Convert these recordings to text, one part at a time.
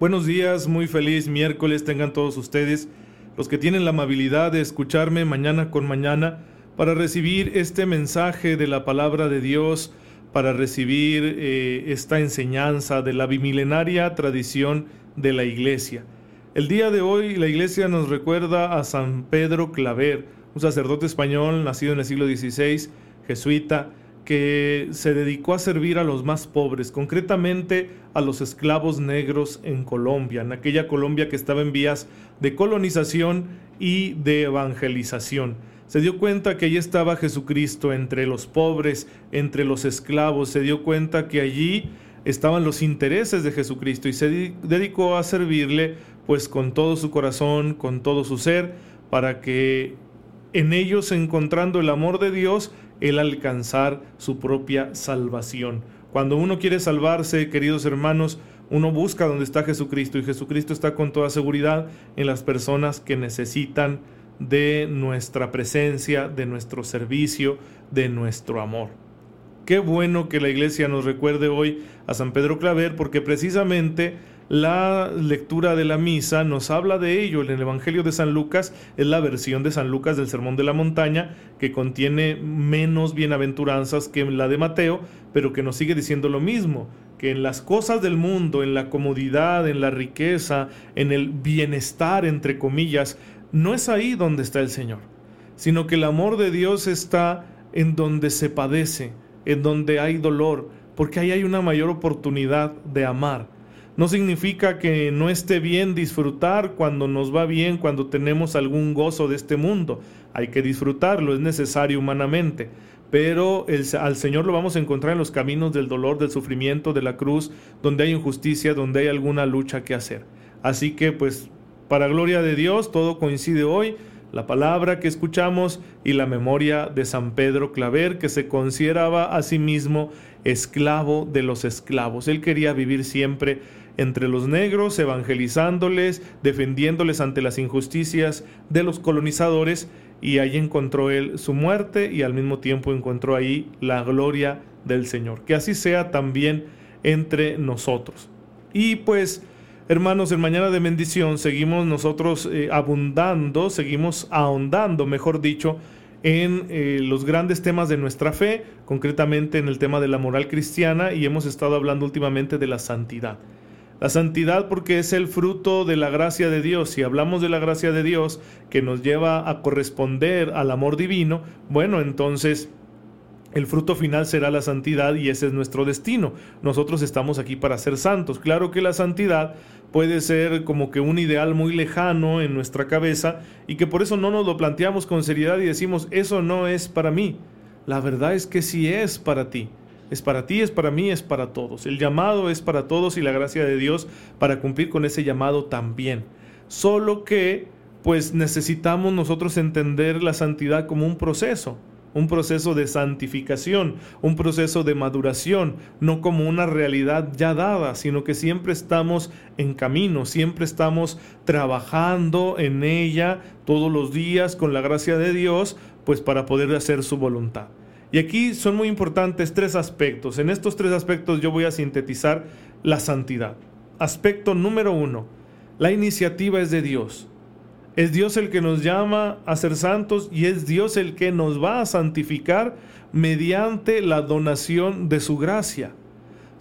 Buenos días, muy feliz miércoles tengan todos ustedes, los que tienen la amabilidad de escucharme mañana con mañana para recibir este mensaje de la palabra de Dios, para recibir eh, esta enseñanza de la bimilenaria tradición de la iglesia. El día de hoy la iglesia nos recuerda a San Pedro Claver, un sacerdote español nacido en el siglo XVI, jesuita, que se dedicó a servir a los más pobres, concretamente a los esclavos negros en Colombia, en aquella Colombia que estaba en vías de colonización y de evangelización. Se dio cuenta que allí estaba Jesucristo entre los pobres, entre los esclavos, se dio cuenta que allí estaban los intereses de Jesucristo y se dedicó a servirle pues con todo su corazón, con todo su ser, para que en ellos encontrando el amor de Dios, el alcanzar su propia salvación. Cuando uno quiere salvarse, queridos hermanos, uno busca donde está Jesucristo y Jesucristo está con toda seguridad en las personas que necesitan de nuestra presencia, de nuestro servicio, de nuestro amor. Qué bueno que la iglesia nos recuerde hoy a San Pedro Claver porque precisamente la lectura de la misa nos habla de ello. En el Evangelio de San Lucas es la versión de San Lucas del Sermón de la Montaña que contiene menos bienaventuranzas que la de Mateo, pero que nos sigue diciendo lo mismo, que en las cosas del mundo, en la comodidad, en la riqueza, en el bienestar, entre comillas, no es ahí donde está el Señor, sino que el amor de Dios está en donde se padece, en donde hay dolor, porque ahí hay una mayor oportunidad de amar no significa que no esté bien disfrutar cuando nos va bien, cuando tenemos algún gozo de este mundo. Hay que disfrutarlo, es necesario humanamente. Pero al Señor lo vamos a encontrar en los caminos del dolor, del sufrimiento, de la cruz, donde hay injusticia, donde hay alguna lucha que hacer. Así que pues, para gloria de Dios, todo coincide hoy la palabra que escuchamos y la memoria de San Pedro Claver, que se consideraba a sí mismo esclavo de los esclavos. Él quería vivir siempre entre los negros, evangelizándoles, defendiéndoles ante las injusticias de los colonizadores, y ahí encontró él su muerte y al mismo tiempo encontró ahí la gloria del Señor. Que así sea también entre nosotros. Y pues, hermanos, en Mañana de Bendición seguimos nosotros eh, abundando, seguimos ahondando, mejor dicho, en eh, los grandes temas de nuestra fe, concretamente en el tema de la moral cristiana, y hemos estado hablando últimamente de la santidad. La santidad porque es el fruto de la gracia de Dios. Si hablamos de la gracia de Dios que nos lleva a corresponder al amor divino, bueno, entonces el fruto final será la santidad y ese es nuestro destino. Nosotros estamos aquí para ser santos. Claro que la santidad puede ser como que un ideal muy lejano en nuestra cabeza y que por eso no nos lo planteamos con seriedad y decimos, eso no es para mí. La verdad es que sí es para ti. Es para ti, es para mí, es para todos. El llamado es para todos y la gracia de Dios para cumplir con ese llamado también. Solo que pues necesitamos nosotros entender la santidad como un proceso, un proceso de santificación, un proceso de maduración, no como una realidad ya dada, sino que siempre estamos en camino, siempre estamos trabajando en ella todos los días con la gracia de Dios, pues para poder hacer su voluntad. Y aquí son muy importantes tres aspectos. En estos tres aspectos yo voy a sintetizar la santidad. Aspecto número uno, la iniciativa es de Dios. Es Dios el que nos llama a ser santos y es Dios el que nos va a santificar mediante la donación de su gracia.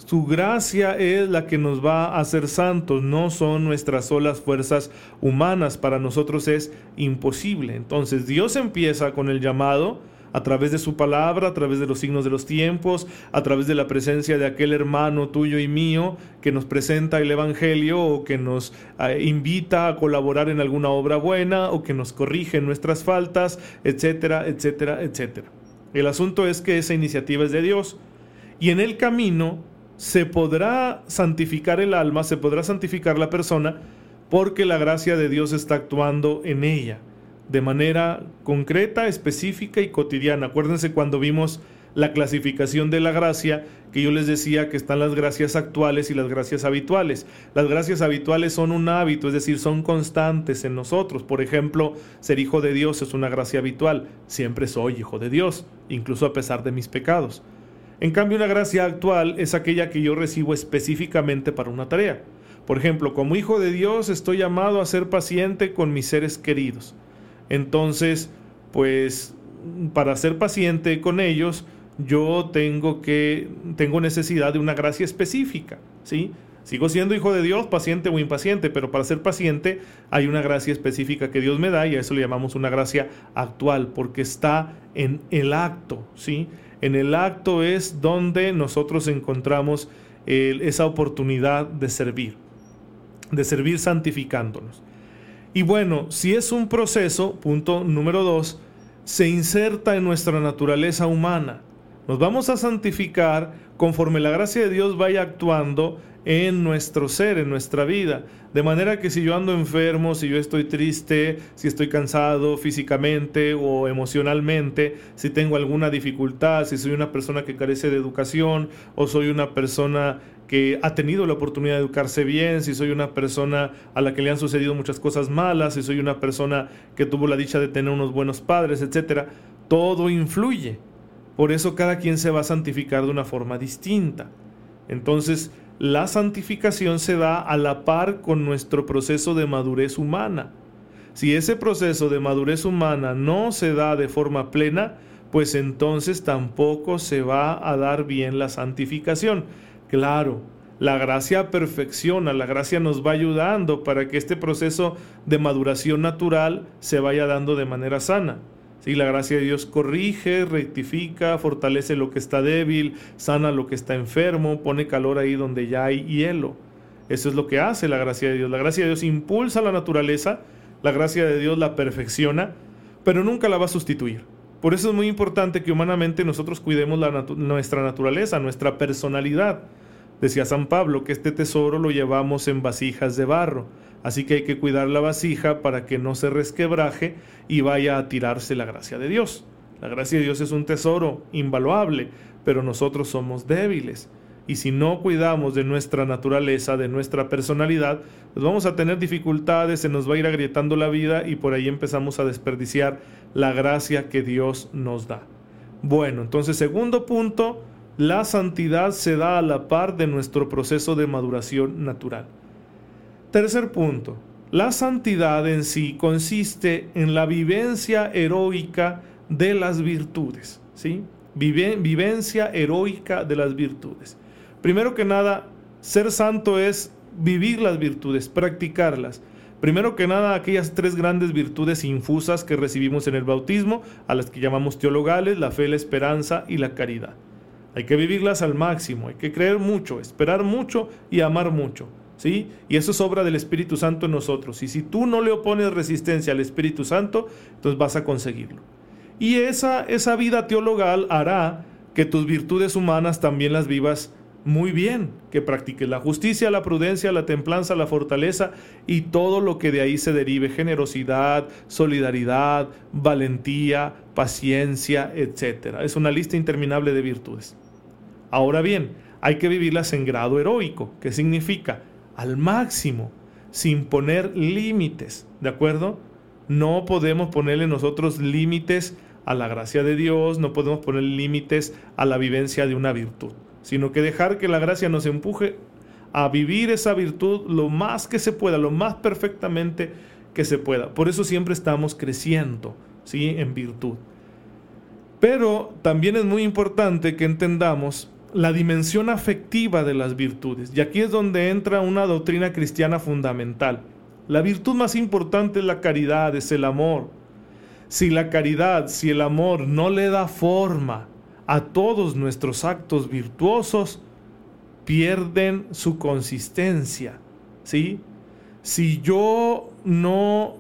Su gracia es la que nos va a hacer santos, no son nuestras solas fuerzas humanas. Para nosotros es imposible. Entonces Dios empieza con el llamado, a través de su palabra, a través de los signos de los tiempos, a través de la presencia de aquel hermano tuyo y mío que nos presenta el Evangelio o que nos eh, invita a colaborar en alguna obra buena o que nos corrige nuestras faltas, etcétera, etcétera, etcétera. El asunto es que esa iniciativa es de Dios y en el camino se podrá santificar el alma, se podrá santificar la persona porque la gracia de Dios está actuando en ella de manera concreta, específica y cotidiana. Acuérdense cuando vimos la clasificación de la gracia, que yo les decía que están las gracias actuales y las gracias habituales. Las gracias habituales son un hábito, es decir, son constantes en nosotros. Por ejemplo, ser hijo de Dios es una gracia habitual. Siempre soy hijo de Dios, incluso a pesar de mis pecados. En cambio, una gracia actual es aquella que yo recibo específicamente para una tarea. Por ejemplo, como hijo de Dios estoy llamado a ser paciente con mis seres queridos. Entonces, pues para ser paciente con ellos, yo tengo que tengo necesidad de una gracia específica, ¿sí? Sigo siendo hijo de Dios, paciente o impaciente, pero para ser paciente hay una gracia específica que Dios me da y a eso le llamamos una gracia actual, porque está en el acto, ¿sí? En el acto es donde nosotros encontramos esa oportunidad de servir, de servir santificándonos. Y bueno, si es un proceso, punto número dos, se inserta en nuestra naturaleza humana. Nos vamos a santificar conforme la gracia de Dios vaya actuando en nuestro ser, en nuestra vida. De manera que si yo ando enfermo, si yo estoy triste, si estoy cansado físicamente o emocionalmente, si tengo alguna dificultad, si soy una persona que carece de educación o soy una persona que ha tenido la oportunidad de educarse bien, si soy una persona a la que le han sucedido muchas cosas malas, si soy una persona que tuvo la dicha de tener unos buenos padres, etcétera, todo influye. Por eso cada quien se va a santificar de una forma distinta. Entonces, la santificación se da a la par con nuestro proceso de madurez humana. Si ese proceso de madurez humana no se da de forma plena, pues entonces tampoco se va a dar bien la santificación. Claro, la gracia perfecciona, la gracia nos va ayudando para que este proceso de maduración natural se vaya dando de manera sana. Si la gracia de Dios corrige, rectifica, fortalece lo que está débil, sana lo que está enfermo, pone calor ahí donde ya hay hielo. Eso es lo que hace la gracia de Dios. La gracia de Dios impulsa la naturaleza, la gracia de Dios la perfecciona, pero nunca la va a sustituir. Por eso es muy importante que humanamente nosotros cuidemos nuestra naturaleza, nuestra personalidad. Decía San Pablo que este tesoro lo llevamos en vasijas de barro, así que hay que cuidar la vasija para que no se resquebraje y vaya a tirarse la gracia de Dios. La gracia de Dios es un tesoro invaluable, pero nosotros somos débiles. Y si no cuidamos de nuestra naturaleza, de nuestra personalidad, pues vamos a tener dificultades, se nos va a ir agrietando la vida y por ahí empezamos a desperdiciar la gracia que Dios nos da. Bueno, entonces segundo punto, la santidad se da a la par de nuestro proceso de maduración natural. Tercer punto, la santidad en sí consiste en la vivencia heroica de las virtudes, ¿sí? vivencia heroica de las virtudes. Primero que nada, ser santo es vivir las virtudes, practicarlas. Primero que nada, aquellas tres grandes virtudes infusas que recibimos en el bautismo, a las que llamamos teologales, la fe, la esperanza y la caridad. Hay que vivirlas al máximo, hay que creer mucho, esperar mucho y amar mucho. ¿Sí? Y eso es obra del Espíritu Santo en nosotros. Y si tú no le opones resistencia al Espíritu Santo, entonces vas a conseguirlo. Y esa, esa vida teologal hará que tus virtudes humanas también las vivas muy bien, que practiques la justicia, la prudencia, la templanza, la fortaleza y todo lo que de ahí se derive, generosidad, solidaridad, valentía, paciencia, etc. Es una lista interminable de virtudes. Ahora bien, hay que vivirlas en grado heroico, que significa al máximo, sin poner límites, ¿de acuerdo? No podemos ponerle nosotros límites a la gracia de Dios, no podemos poner límites a la vivencia de una virtud, sino que dejar que la gracia nos empuje a vivir esa virtud lo más que se pueda, lo más perfectamente que se pueda. Por eso siempre estamos creciendo, ¿sí? En virtud. Pero también es muy importante que entendamos la dimensión afectiva de las virtudes. Y aquí es donde entra una doctrina cristiana fundamental. La virtud más importante es la caridad, es el amor. Si la caridad, si el amor no le da forma a todos nuestros actos virtuosos, pierden su consistencia. ¿sí? Si yo no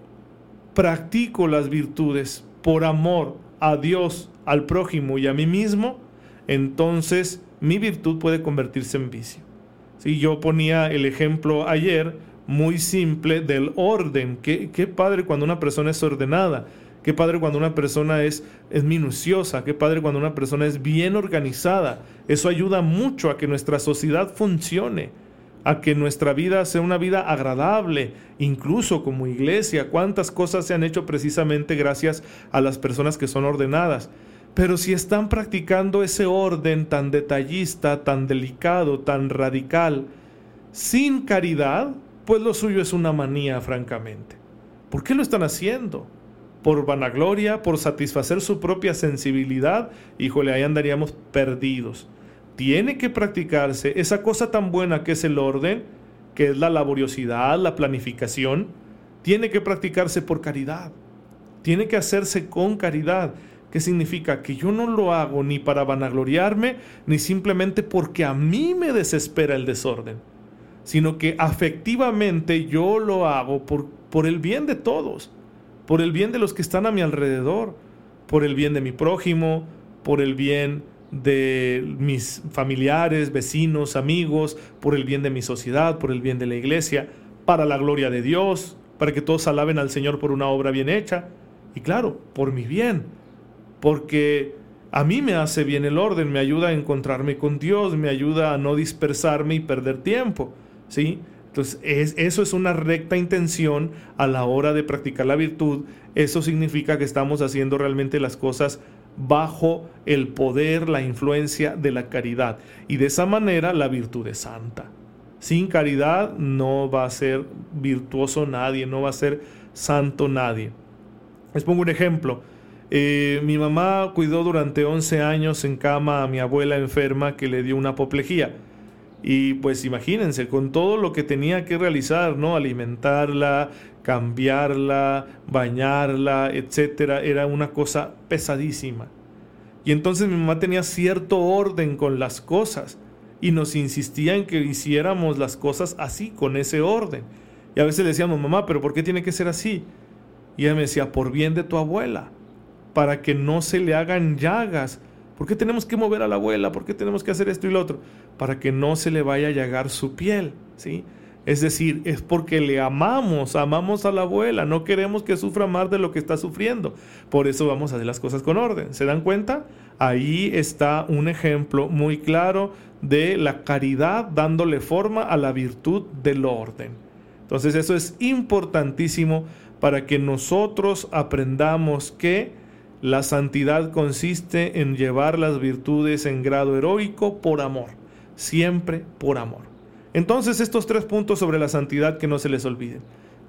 practico las virtudes por amor a Dios, al prójimo y a mí mismo, entonces mi virtud puede convertirse en vicio. Si yo ponía el ejemplo ayer muy simple del orden. Qué, qué padre cuando una persona es ordenada. Qué padre cuando una persona es, es minuciosa, qué padre cuando una persona es bien organizada. Eso ayuda mucho a que nuestra sociedad funcione, a que nuestra vida sea una vida agradable, incluso como iglesia. Cuántas cosas se han hecho precisamente gracias a las personas que son ordenadas. Pero si están practicando ese orden tan detallista, tan delicado, tan radical, sin caridad, pues lo suyo es una manía, francamente. ¿Por qué lo están haciendo? ¿Por vanagloria? ¿Por satisfacer su propia sensibilidad? Híjole, ahí andaríamos perdidos. Tiene que practicarse esa cosa tan buena que es el orden, que es la laboriosidad, la planificación. Tiene que practicarse por caridad. Tiene que hacerse con caridad. ¿Qué significa? Que yo no lo hago ni para vanagloriarme, ni simplemente porque a mí me desespera el desorden, sino que afectivamente yo lo hago por, por el bien de todos, por el bien de los que están a mi alrededor, por el bien de mi prójimo, por el bien de mis familiares, vecinos, amigos, por el bien de mi sociedad, por el bien de la iglesia, para la gloria de Dios, para que todos alaben al Señor por una obra bien hecha, y claro, por mi bien porque a mí me hace bien el orden, me ayuda a encontrarme con Dios, me ayuda a no dispersarme y perder tiempo, ¿sí? Entonces, eso es una recta intención a la hora de practicar la virtud. Eso significa que estamos haciendo realmente las cosas bajo el poder, la influencia de la caridad. Y de esa manera la virtud es santa. Sin caridad no va a ser virtuoso nadie, no va a ser santo nadie. Les pongo un ejemplo. Eh, mi mamá cuidó durante 11 años en cama a mi abuela enferma que le dio una apoplejía. Y pues imagínense, con todo lo que tenía que realizar, ¿no? Alimentarla, cambiarla, bañarla, etcétera, era una cosa pesadísima. Y entonces mi mamá tenía cierto orden con las cosas y nos insistía en que hiciéramos las cosas así, con ese orden. Y a veces le decíamos, mamá, pero ¿por qué tiene que ser así? Y ella me decía, por bien de tu abuela para que no se le hagan llagas. ¿Por qué tenemos que mover a la abuela? ¿Por qué tenemos que hacer esto y lo otro? Para que no se le vaya a llagar su piel, ¿sí? Es decir, es porque le amamos, amamos a la abuela, no queremos que sufra más de lo que está sufriendo. Por eso vamos a hacer las cosas con orden. ¿Se dan cuenta? Ahí está un ejemplo muy claro de la caridad dándole forma a la virtud del orden. Entonces eso es importantísimo para que nosotros aprendamos que la santidad consiste en llevar las virtudes en grado heroico por amor, siempre por amor. Entonces estos tres puntos sobre la santidad que no se les olviden.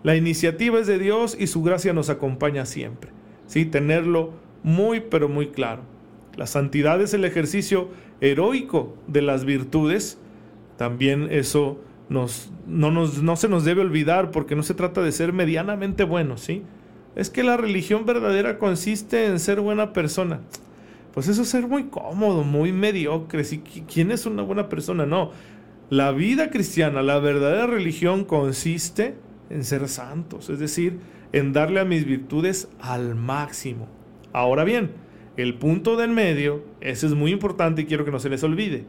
La iniciativa es de Dios y su gracia nos acompaña siempre. ¿sí? Tenerlo muy pero muy claro. La santidad es el ejercicio heroico de las virtudes. También eso no, no se nos debe olvidar porque no se trata de ser medianamente buenos, ¿sí? Es que la religión verdadera consiste en ser buena persona. Pues eso es ser muy cómodo, muy mediocre. ¿Quién es una buena persona? No. La vida cristiana, la verdadera religión consiste en ser santos, es decir, en darle a mis virtudes al máximo. Ahora bien, el punto del medio, ese es muy importante y quiero que no se les olvide.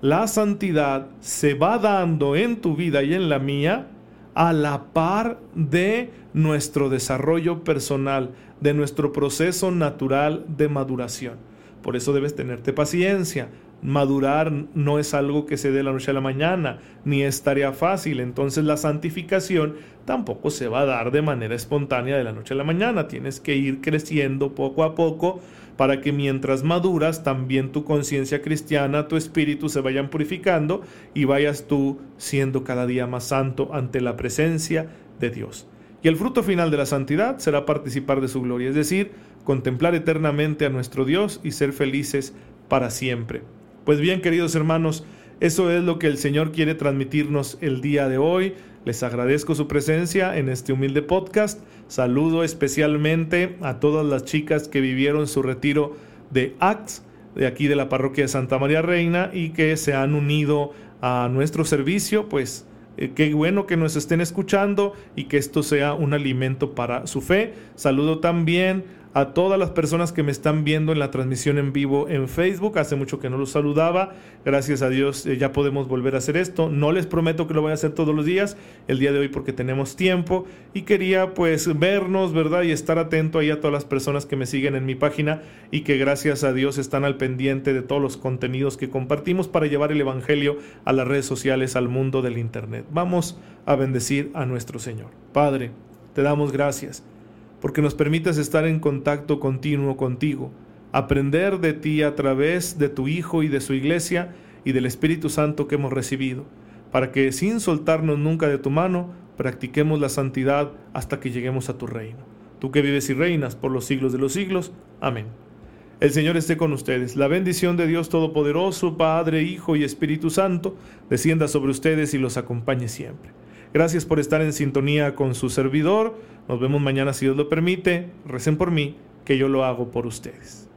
La santidad se va dando en tu vida y en la mía a la par de nuestro desarrollo personal, de nuestro proceso natural de maduración. Por eso debes tenerte paciencia. Madurar no es algo que se dé la noche a la mañana, ni es tarea fácil. Entonces la santificación tampoco se va a dar de manera espontánea de la noche a la mañana. Tienes que ir creciendo poco a poco para que mientras maduras también tu conciencia cristiana, tu espíritu se vayan purificando y vayas tú siendo cada día más santo ante la presencia de Dios. Y el fruto final de la santidad será participar de su gloria, es decir, contemplar eternamente a nuestro Dios y ser felices para siempre. Pues bien, queridos hermanos, eso es lo que el Señor quiere transmitirnos el día de hoy. Les agradezco su presencia en este humilde podcast. Saludo especialmente a todas las chicas que vivieron su retiro de Acts, de aquí de la parroquia de Santa María Reina, y que se han unido a nuestro servicio, pues eh, qué bueno que nos estén escuchando y que esto sea un alimento para su fe. Saludo también a todas las personas que me están viendo en la transmisión en vivo en Facebook. Hace mucho que no los saludaba. Gracias a Dios eh, ya podemos volver a hacer esto. No les prometo que lo voy a hacer todos los días, el día de hoy porque tenemos tiempo y quería pues vernos, ¿verdad? Y estar atento ahí a todas las personas que me siguen en mi página y que gracias a Dios están al pendiente de todos los contenidos que compartimos para llevar el Evangelio a las redes sociales, al mundo del Internet. Vamos a bendecir a nuestro Señor. Padre, te damos gracias porque nos permitas estar en contacto continuo contigo, aprender de ti a través de tu Hijo y de su iglesia y del Espíritu Santo que hemos recibido, para que sin soltarnos nunca de tu mano, practiquemos la santidad hasta que lleguemos a tu reino. Tú que vives y reinas por los siglos de los siglos. Amén. El Señor esté con ustedes. La bendición de Dios Todopoderoso, Padre, Hijo y Espíritu Santo, descienda sobre ustedes y los acompañe siempre. Gracias por estar en sintonía con su servidor. Nos vemos mañana si Dios lo permite. Recen por mí, que yo lo hago por ustedes.